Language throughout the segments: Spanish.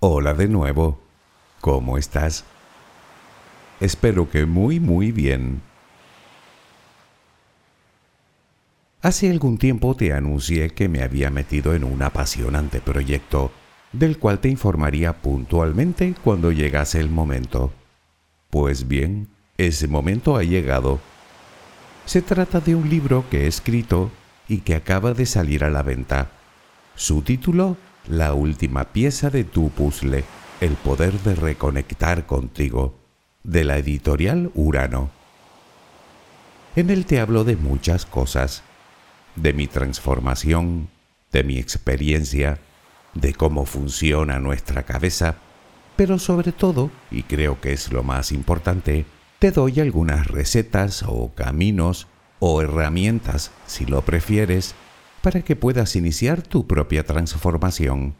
Hola de nuevo. ¿Cómo estás? Espero que muy muy bien. Hace algún tiempo te anuncié que me había metido en un apasionante proyecto, del cual te informaría puntualmente cuando llegase el momento. Pues bien, ese momento ha llegado. Se trata de un libro que he escrito y que acaba de salir a la venta. Su título la última pieza de tu puzzle, El poder de reconectar contigo, de la editorial Urano. En él te hablo de muchas cosas, de mi transformación, de mi experiencia, de cómo funciona nuestra cabeza, pero sobre todo, y creo que es lo más importante, te doy algunas recetas o caminos o herramientas, si lo prefieres, para que puedas iniciar tu propia transformación,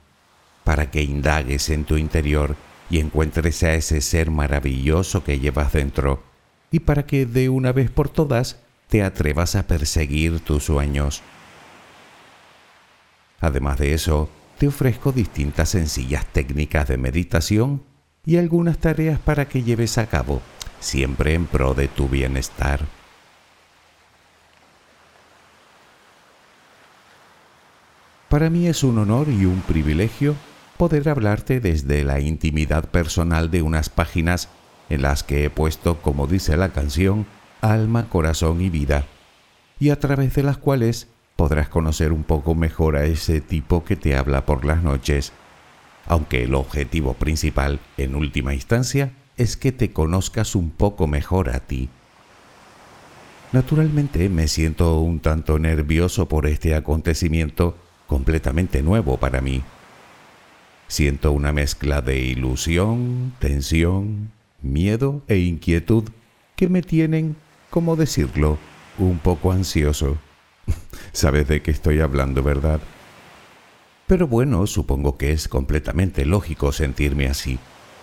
para que indagues en tu interior y encuentres a ese ser maravilloso que llevas dentro, y para que de una vez por todas te atrevas a perseguir tus sueños. Además de eso, te ofrezco distintas sencillas técnicas de meditación y algunas tareas para que lleves a cabo, siempre en pro de tu bienestar. Para mí es un honor y un privilegio poder hablarte desde la intimidad personal de unas páginas en las que he puesto, como dice la canción, alma, corazón y vida, y a través de las cuales podrás conocer un poco mejor a ese tipo que te habla por las noches, aunque el objetivo principal, en última instancia, es que te conozcas un poco mejor a ti. Naturalmente me siento un tanto nervioso por este acontecimiento completamente nuevo para mí. Siento una mezcla de ilusión, tensión, miedo e inquietud que me tienen, como decirlo, un poco ansioso. Sabes de qué estoy hablando, ¿verdad? Pero bueno, supongo que es completamente lógico sentirme así.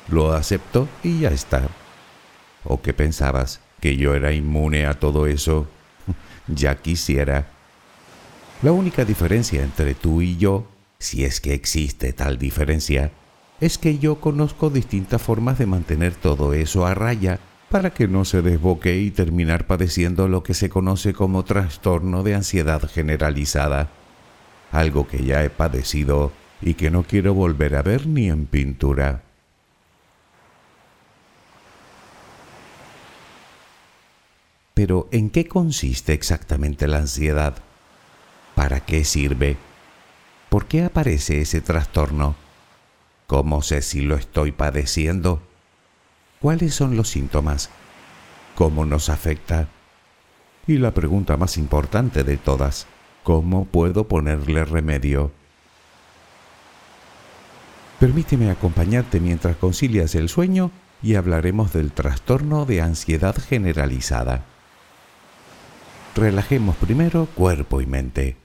Lo acepto y ya está. ¿O qué pensabas? ¿Que yo era inmune a todo eso? ya quisiera. La única diferencia entre tú y yo, si es que existe tal diferencia, es que yo conozco distintas formas de mantener todo eso a raya para que no se desboque y terminar padeciendo lo que se conoce como trastorno de ansiedad generalizada, algo que ya he padecido y que no quiero volver a ver ni en pintura. Pero ¿en qué consiste exactamente la ansiedad? ¿Para qué sirve? ¿Por qué aparece ese trastorno? ¿Cómo sé si lo estoy padeciendo? ¿Cuáles son los síntomas? ¿Cómo nos afecta? Y la pregunta más importante de todas, ¿cómo puedo ponerle remedio? Permíteme acompañarte mientras concilias el sueño y hablaremos del trastorno de ansiedad generalizada. Relajemos primero cuerpo y mente.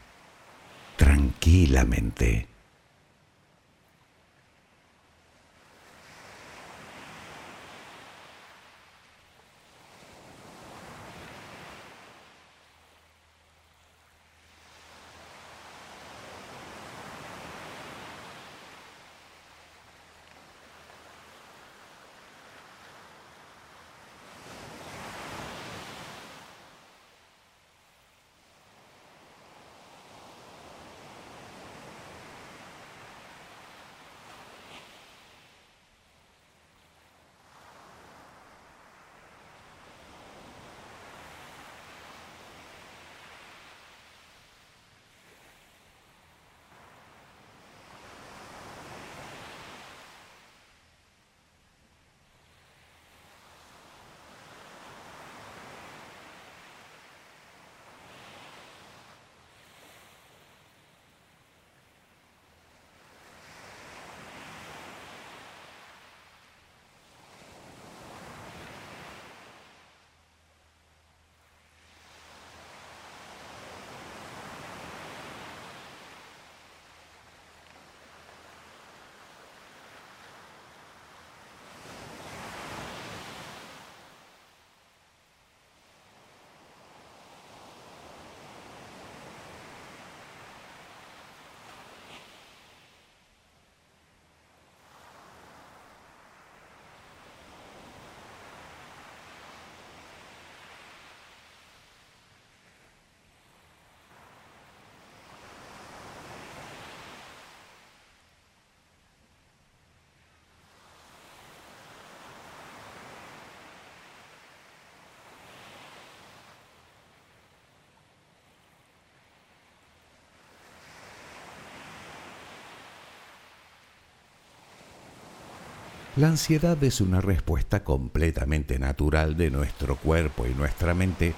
tranquilamente. La ansiedad es una respuesta completamente natural de nuestro cuerpo y nuestra mente,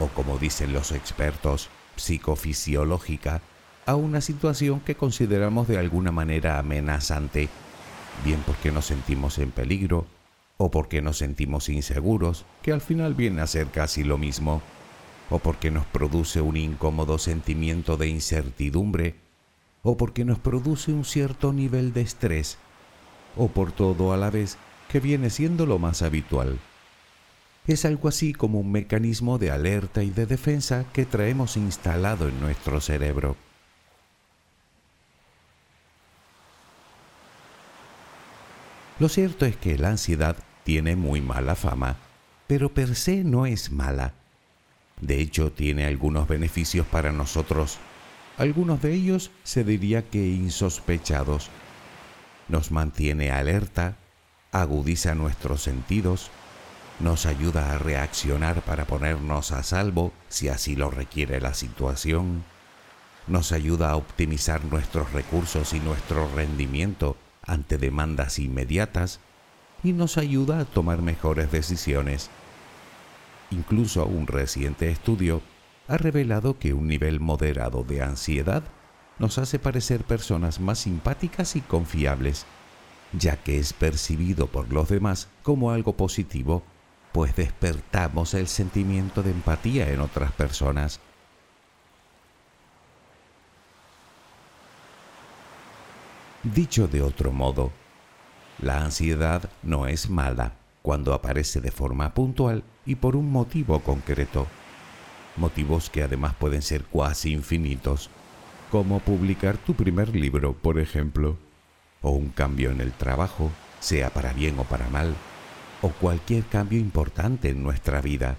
o como dicen los expertos, psicofisiológica, a una situación que consideramos de alguna manera amenazante, bien porque nos sentimos en peligro o porque nos sentimos inseguros, que al final viene a ser casi lo mismo, o porque nos produce un incómodo sentimiento de incertidumbre, o porque nos produce un cierto nivel de estrés o por todo a la vez, que viene siendo lo más habitual. Es algo así como un mecanismo de alerta y de defensa que traemos instalado en nuestro cerebro. Lo cierto es que la ansiedad tiene muy mala fama, pero per se no es mala. De hecho, tiene algunos beneficios para nosotros. Algunos de ellos se diría que insospechados nos mantiene alerta, agudiza nuestros sentidos, nos ayuda a reaccionar para ponernos a salvo si así lo requiere la situación, nos ayuda a optimizar nuestros recursos y nuestro rendimiento ante demandas inmediatas y nos ayuda a tomar mejores decisiones. Incluso un reciente estudio ha revelado que un nivel moderado de ansiedad nos hace parecer personas más simpáticas y confiables, ya que es percibido por los demás como algo positivo, pues despertamos el sentimiento de empatía en otras personas. Dicho de otro modo, La ansiedad no es mala cuando aparece de forma puntual y por un motivo concreto. Motivos que además pueden ser cuasi infinitos, como publicar tu primer libro, por ejemplo, o un cambio en el trabajo, sea para bien o para mal, o cualquier cambio importante en nuestra vida,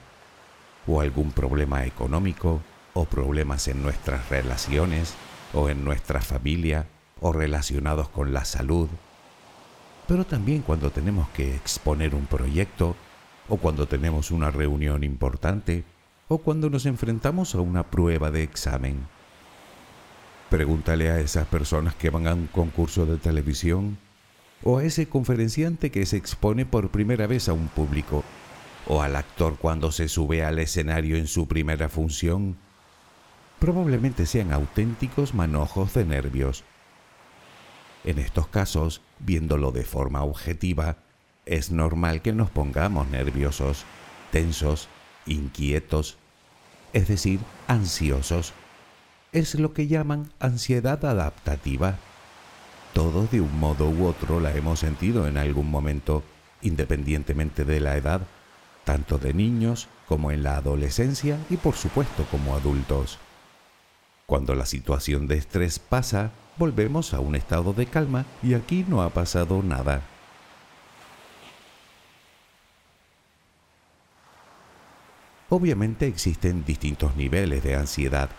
o algún problema económico, o problemas en nuestras relaciones, o en nuestra familia, o relacionados con la salud, pero también cuando tenemos que exponer un proyecto, o cuando tenemos una reunión importante, o cuando nos enfrentamos a una prueba de examen. Pregúntale a esas personas que van a un concurso de televisión, o a ese conferenciante que se expone por primera vez a un público, o al actor cuando se sube al escenario en su primera función. Probablemente sean auténticos manojos de nervios en estos casos, viéndolo de forma objetiva, es normal que nos pongamos nerviosos, tensos, inquietos, es decir, ansiosos. Es lo que llaman ansiedad adaptativa. Todos de un modo u otro la hemos sentido en algún momento, independientemente de la edad, tanto de niños como en la adolescencia y por supuesto como adultos. Cuando la situación de estrés pasa, volvemos a un estado de calma y aquí no ha pasado nada. Obviamente existen distintos niveles de ansiedad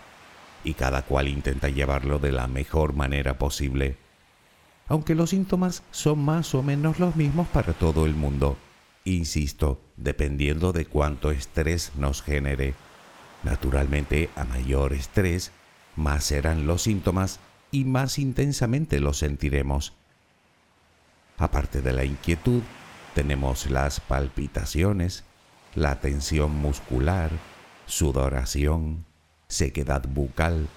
y cada cual intenta llevarlo de la mejor manera posible, aunque los síntomas son más o menos los mismos para todo el mundo, insisto, dependiendo de cuánto estrés nos genere. Naturalmente, a mayor estrés, más serán los síntomas y más intensamente lo sentiremos. Aparte de la inquietud, tenemos las palpitaciones, la tensión muscular, sudoración, sequedad bucal,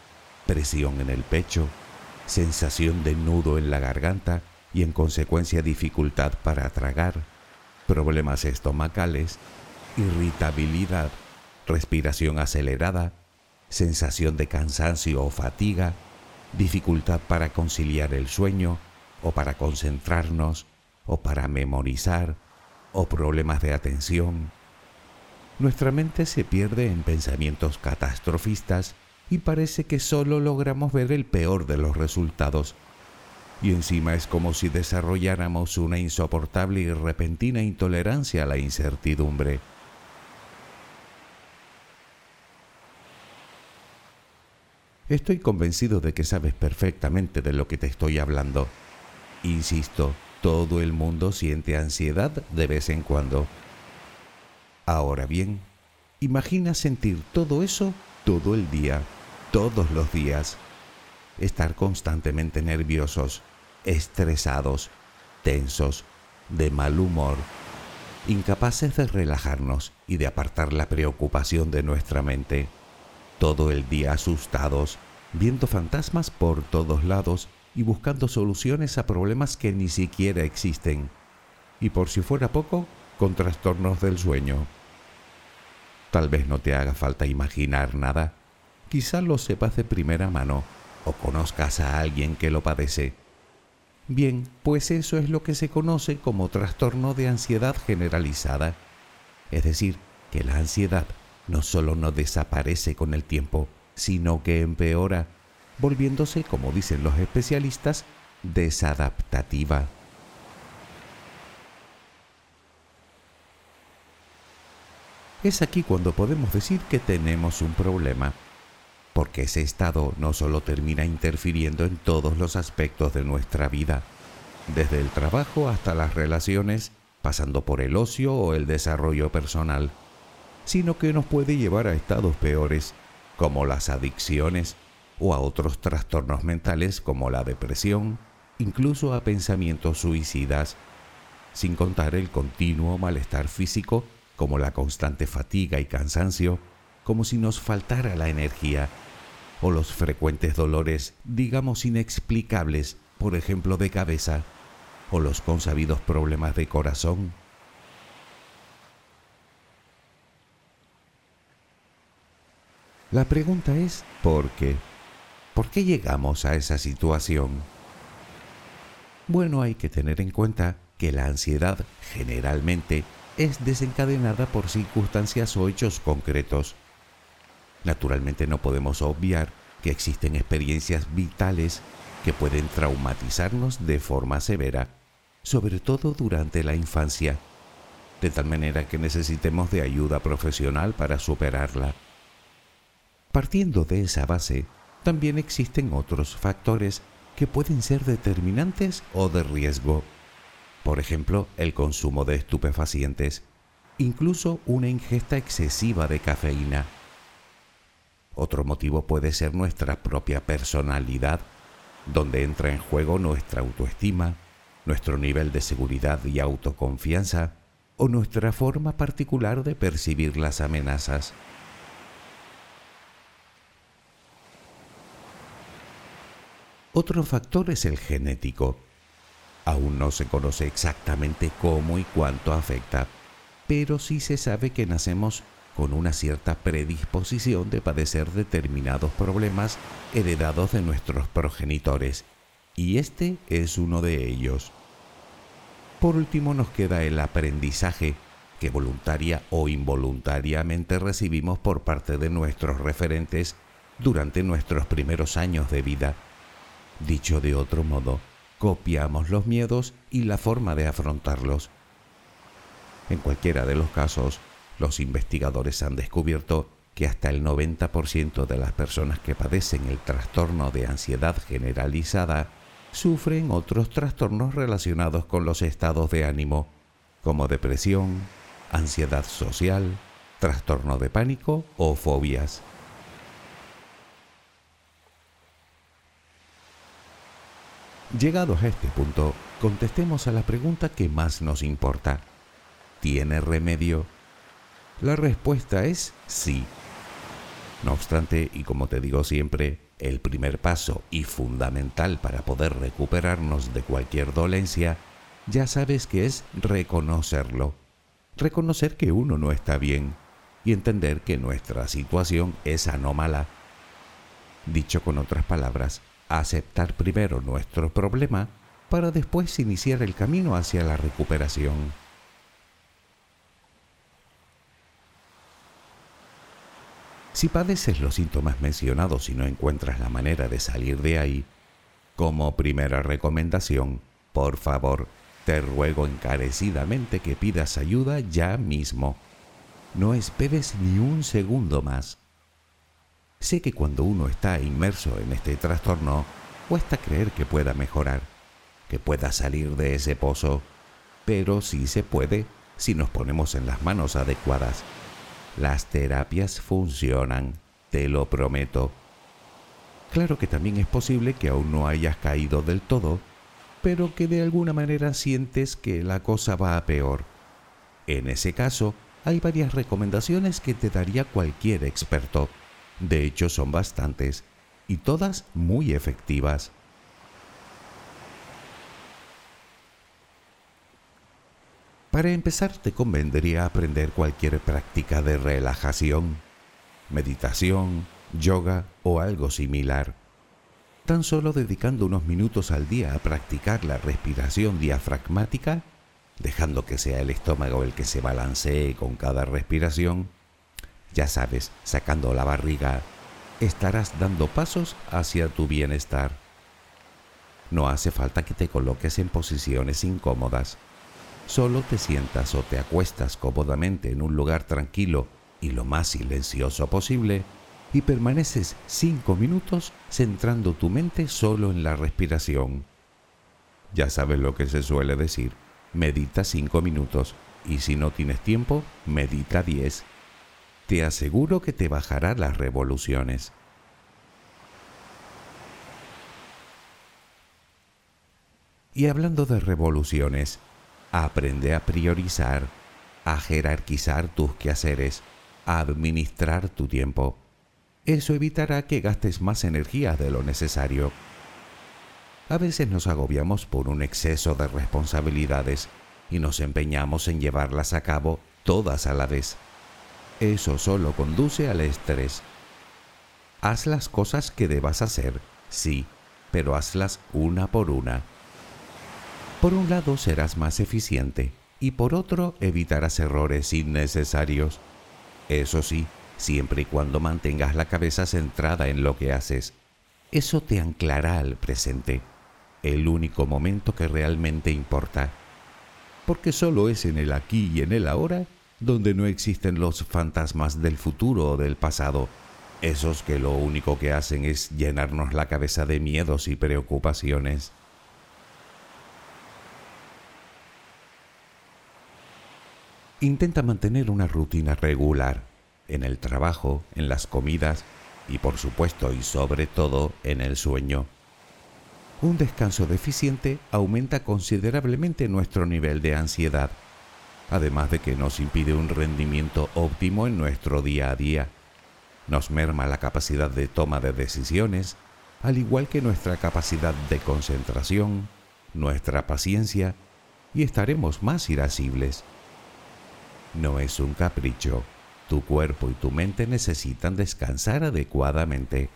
presión en el pecho, sensación de nudo en la garganta y en consecuencia dificultad para tragar, problemas estomacales, irritabilidad, respiración acelerada, sensación de cansancio o fatiga, dificultad para conciliar el sueño o para concentrarnos o para memorizar o problemas de atención. Nuestra mente se pierde en pensamientos catastrofistas y parece que solo logramos ver el peor de los resultados. Y encima es como si desarrolláramos una insoportable y repentina intolerancia a la incertidumbre. Estoy convencido de que sabes perfectamente de lo que te estoy hablando. Insisto, todo el mundo siente ansiedad de vez en cuando. Ahora bien, imagina sentir todo eso todo el día, todos los días. Estar constantemente nerviosos, estresados, tensos, de mal humor, incapaces de relajarnos y de apartar la preocupación de nuestra mente todo el día asustados, viendo fantasmas por todos lados y buscando soluciones a problemas que ni siquiera existen. Y por si fuera poco, con trastornos del sueño. Tal vez no te haga falta imaginar nada. Quizá lo sepas de primera mano o conozcas a alguien que lo padece. Bien, pues eso es lo que se conoce como trastorno de ansiedad generalizada. Es decir, que la ansiedad no solo no desaparece con el tiempo, sino que empeora, volviéndose, como dicen los especialistas, desadaptativa. Es aquí cuando podemos decir que tenemos un problema, porque ese estado no solo termina interfiriendo en todos los aspectos de nuestra vida, desde el trabajo hasta las relaciones, pasando por el ocio o el desarrollo personal, sino que nos puede llevar a estados peores, como las adicciones o a otros trastornos mentales como la depresión, incluso a pensamientos suicidas, sin contar el continuo malestar físico como la constante fatiga y cansancio, como si nos faltara la energía, o los frecuentes dolores, digamos inexplicables, por ejemplo de cabeza, o los consabidos problemas de corazón La pregunta es, ¿por qué? ¿Por qué llegamos a esa situación? Bueno, hay que tener en cuenta que la ansiedad generalmente es desencadenada por circunstancias o hechos concretos. Naturalmente no podemos obviar que existen experiencias vitales que pueden traumatizarnos de forma severa, sobre todo durante la infancia, de tal manera que necesitemos de ayuda profesional para superarla. Partiendo de esa base, también existen otros factores que pueden ser determinantes o de riesgo. Por ejemplo, el consumo de estupefacientes, incluso una ingesta excesiva de cafeína. Otro motivo puede ser nuestra propia personalidad, donde entra en juego nuestra autoestima, nuestro nivel de seguridad y autoconfianza o nuestra forma particular de percibir las amenazas. Otro factor es el genético. Aún no se conoce exactamente cómo y cuánto afecta, pero sí se sabe que nacemos con una cierta predisposición de padecer determinados problemas heredados de nuestros progenitores, y este es uno de ellos. Por último nos queda el aprendizaje que voluntaria o involuntariamente recibimos por parte de nuestros referentes durante nuestros primeros años de vida Dicho de otro modo, copiamos los miedos y la forma de afrontarlos. En cualquiera de los casos, los investigadores han descubierto que hasta el 90% de las personas que padecen el trastorno de ansiedad generalizada sufren otros trastornos relacionados con los estados de ánimo, como depresión, ansiedad social, trastorno de pánico o fobias. Llegados a este punto, contestemos a la pregunta que más nos importa. ¿Tiene remedio? La respuesta es sí. No obstante, y como te digo siempre, el primer paso y fundamental para poder recuperarnos de cualquier dolencia, ya sabes que es reconocerlo. Reconocer que uno no está bien y entender que nuestra situación es anómala. Dicho con otras palabras, aceptar primero nuestro problema para después iniciar el camino hacia la recuperación. Si padeces los síntomas mencionados y no encuentras la manera de salir de ahí, como primera recomendación, por favor, te ruego encarecidamente que pidas ayuda ya mismo. No esperes ni un segundo más. Sé que cuando uno está inmerso en este trastorno, cuesta creer que pueda mejorar, que pueda salir de ese pozo, pero sí se puede si nos ponemos en las manos adecuadas. Las terapias funcionan, te lo prometo. Claro que también es posible que aún no hayas caído del todo, pero que de alguna manera sientes que la cosa va a peor. En ese caso, hay varias recomendaciones que te daría cualquier experto. De hecho, son bastantes y todas muy efectivas. Para empezar, te convendría aprender cualquier práctica de relajación, meditación, yoga o algo similar. Tan solo dedicando unos minutos al día a practicar la respiración diafragmática, dejando que sea el estómago el que se balancee con cada respiración, ya sabes, sacando la barriga, estarás dando pasos hacia tu bienestar. No hace falta que te coloques en posiciones incómodas. Solo te sientas o te acuestas cómodamente en un lugar tranquilo y lo más silencioso posible y permaneces cinco minutos centrando tu mente solo en la respiración. Ya sabes lo que se suele decir, medita cinco minutos y si no tienes tiempo, medita diez te aseguro que te bajará las revoluciones. Y hablando de revoluciones, aprende a priorizar, a jerarquizar tus quehaceres, a administrar tu tiempo. Eso evitará que gastes más energía de lo necesario. A veces nos agobiamos por un exceso de responsabilidades y nos empeñamos en llevarlas a cabo todas a la vez. Eso solo conduce al estrés. Haz las cosas que debas hacer, sí, pero hazlas una por una. Por un lado serás más eficiente y por otro evitarás errores innecesarios. Eso sí, siempre y cuando mantengas la cabeza centrada en lo que haces. Eso te anclará al presente, el único momento que realmente importa. Porque solo es en el aquí y en el ahora donde no existen los fantasmas del futuro o del pasado, esos que lo único que hacen es llenarnos la cabeza de miedos y preocupaciones. Intenta mantener una rutina regular en el trabajo, en las comidas y por supuesto y sobre todo en el sueño. Un descanso deficiente aumenta considerablemente nuestro nivel de ansiedad, además de que nos impide un rendimiento óptimo en nuestro día a día. Nos merma la capacidad de toma de decisiones, al igual que nuestra capacidad de concentración, nuestra paciencia, y estaremos más irascibles. No es un capricho, tu cuerpo y tu mente necesitan descansar adecuadamente.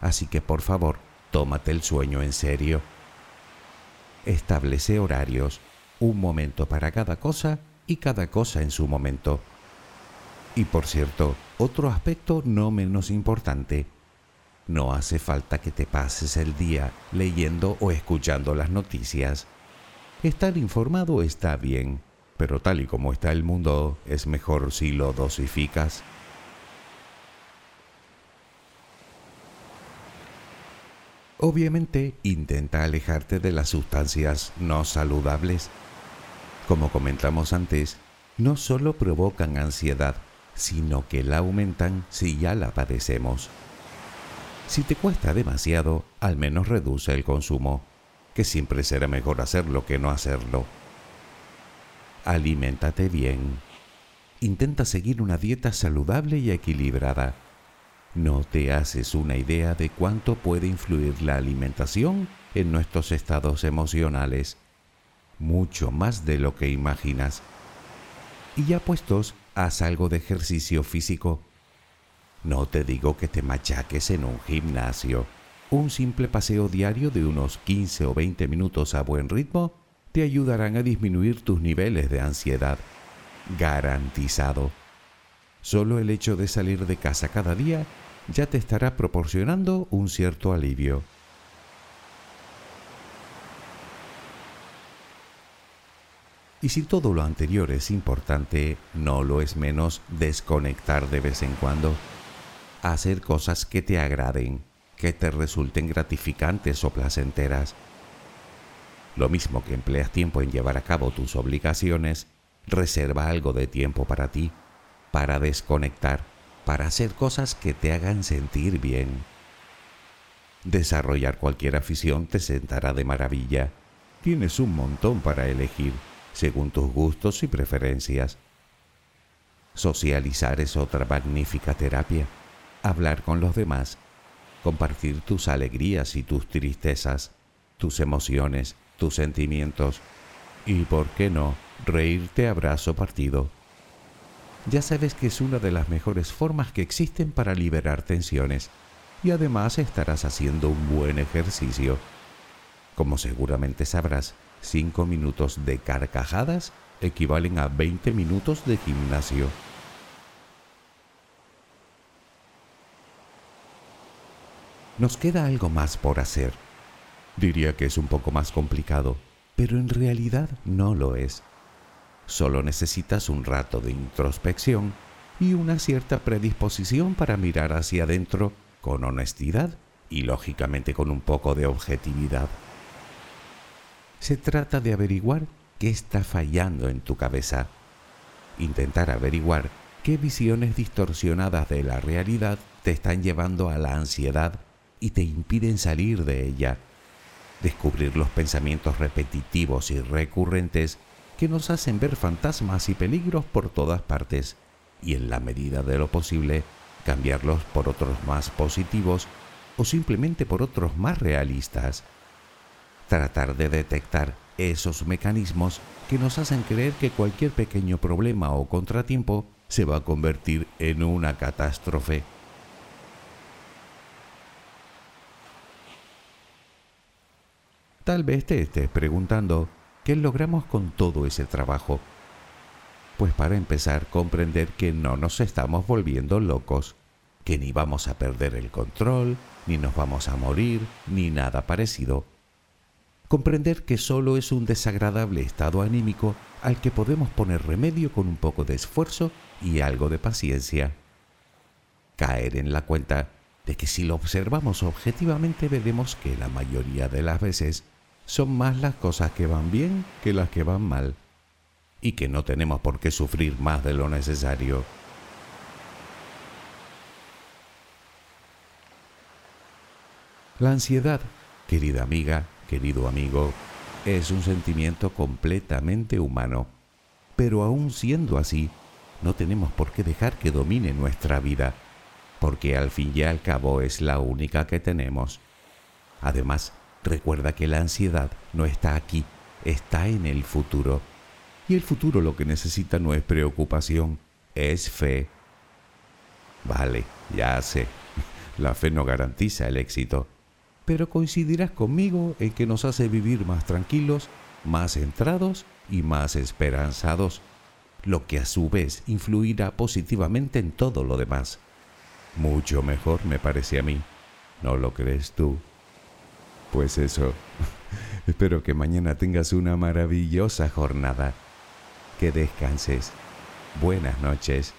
Así que por favor, tómate el sueño en serio. Establece horarios, un momento para cada cosa y cada cosa en su momento. Y por cierto, otro aspecto no menos importante. No hace falta que te pases el día leyendo o escuchando las noticias. Estar informado está bien, pero tal y como está el mundo, es mejor si lo dosificas. Obviamente, intenta alejarte de las sustancias no saludables. Como comentamos antes, no solo provocan ansiedad, sino que la aumentan si ya la padecemos. Si te cuesta demasiado, al menos reduce el consumo, que siempre será mejor hacerlo que no hacerlo. Aliméntate bien. Intenta seguir una dieta saludable y equilibrada. No te haces una idea de cuánto puede influir la alimentación en nuestros estados emocionales. Mucho más de lo que imaginas. Y ya puestos, haz algo de ejercicio físico. No te digo que te machaques en un gimnasio. Un simple paseo diario de unos 15 o 20 minutos a buen ritmo te ayudarán a disminuir tus niveles de ansiedad. Garantizado. Solo el hecho de salir de casa cada día ya te estará proporcionando un cierto alivio. Y si todo lo anterior es importante, no lo es menos desconectar de vez en cuando. Hacer cosas que te agraden, que te resulten gratificantes o placenteras lo mismo que empleas tiempo en llevar a cabo tus obligaciones, reserva algo de tiempo para ti, para desconectar, para hacer cosas que te hagan sentir bien. Desarrollar cualquier afición te sentará de maravilla. Tienes un montón para elegir, según tus gustos y preferencias. Socializar es otra magnífica terapia. Hablar con los demás, compartir tus alegrías y tus tristezas, tus emociones, tus sentimientos y, ¿por qué no?, reírte a brazo partido. Ya sabes que es una de las mejores formas que existen para liberar tensiones y además estarás haciendo un buen ejercicio. Como seguramente sabrás, 5 minutos de carcajadas equivalen a 20 minutos de gimnasio. Nos queda algo más por hacer Diría que es un poco más complicado, pero en realidad no lo es. Solo necesitas un rato de introspección y una cierta predisposición para mirar hacia adentro con honestidad y lógicamente con un poco de objetividad. Se trata de averiguar qué está fallando en tu cabeza. Intentar averiguar qué visiones distorsionadas de la realidad te están llevando a la ansiedad y te impiden salir de ella descubrir los pensamientos repetitivos y recurrentes que nos hacen ver fantasmas y peligros por todas partes y en la medida de lo posible cambiarlos por otros más positivos o simplemente por otros más realistas. Tratar de detectar esos mecanismos que nos hacen creer que cualquier pequeño problema o contratiempo se va a convertir en una catástrofe Tal vez te estés preguntando qué logramos con todo ese trabajo. Pues para empezar, comprender que no nos estamos volviendo locos, que ni vamos a perder el control, ni nos vamos a morir, ni nada parecido. Comprender que solo es un desagradable estado anímico al que podemos poner remedio con un poco de esfuerzo y algo de paciencia. Caer en la cuenta de que si lo observamos objetivamente veremos que la mayoría de las veces son más las cosas que van bien que las que van mal, y que no tenemos por qué sufrir más de lo necesario. La ansiedad, querida amiga, querido amigo, es un sentimiento completamente humano, pero aún siendo así, no tenemos por qué dejar que domine nuestra vida, porque al fin y al cabo es la única que tenemos. Además, Recuerda que la ansiedad no está aquí, está en el futuro. Y el futuro lo que necesita no es preocupación, es fe. Vale, ya sé, la fe no garantiza el éxito, pero coincidirás conmigo en que nos hace vivir más tranquilos, más centrados y más esperanzados, lo que a su vez influirá positivamente en todo lo demás. Mucho mejor me parece a mí, ¿no lo crees tú? Pues eso, espero que mañana tengas una maravillosa jornada. Que descanses. Buenas noches.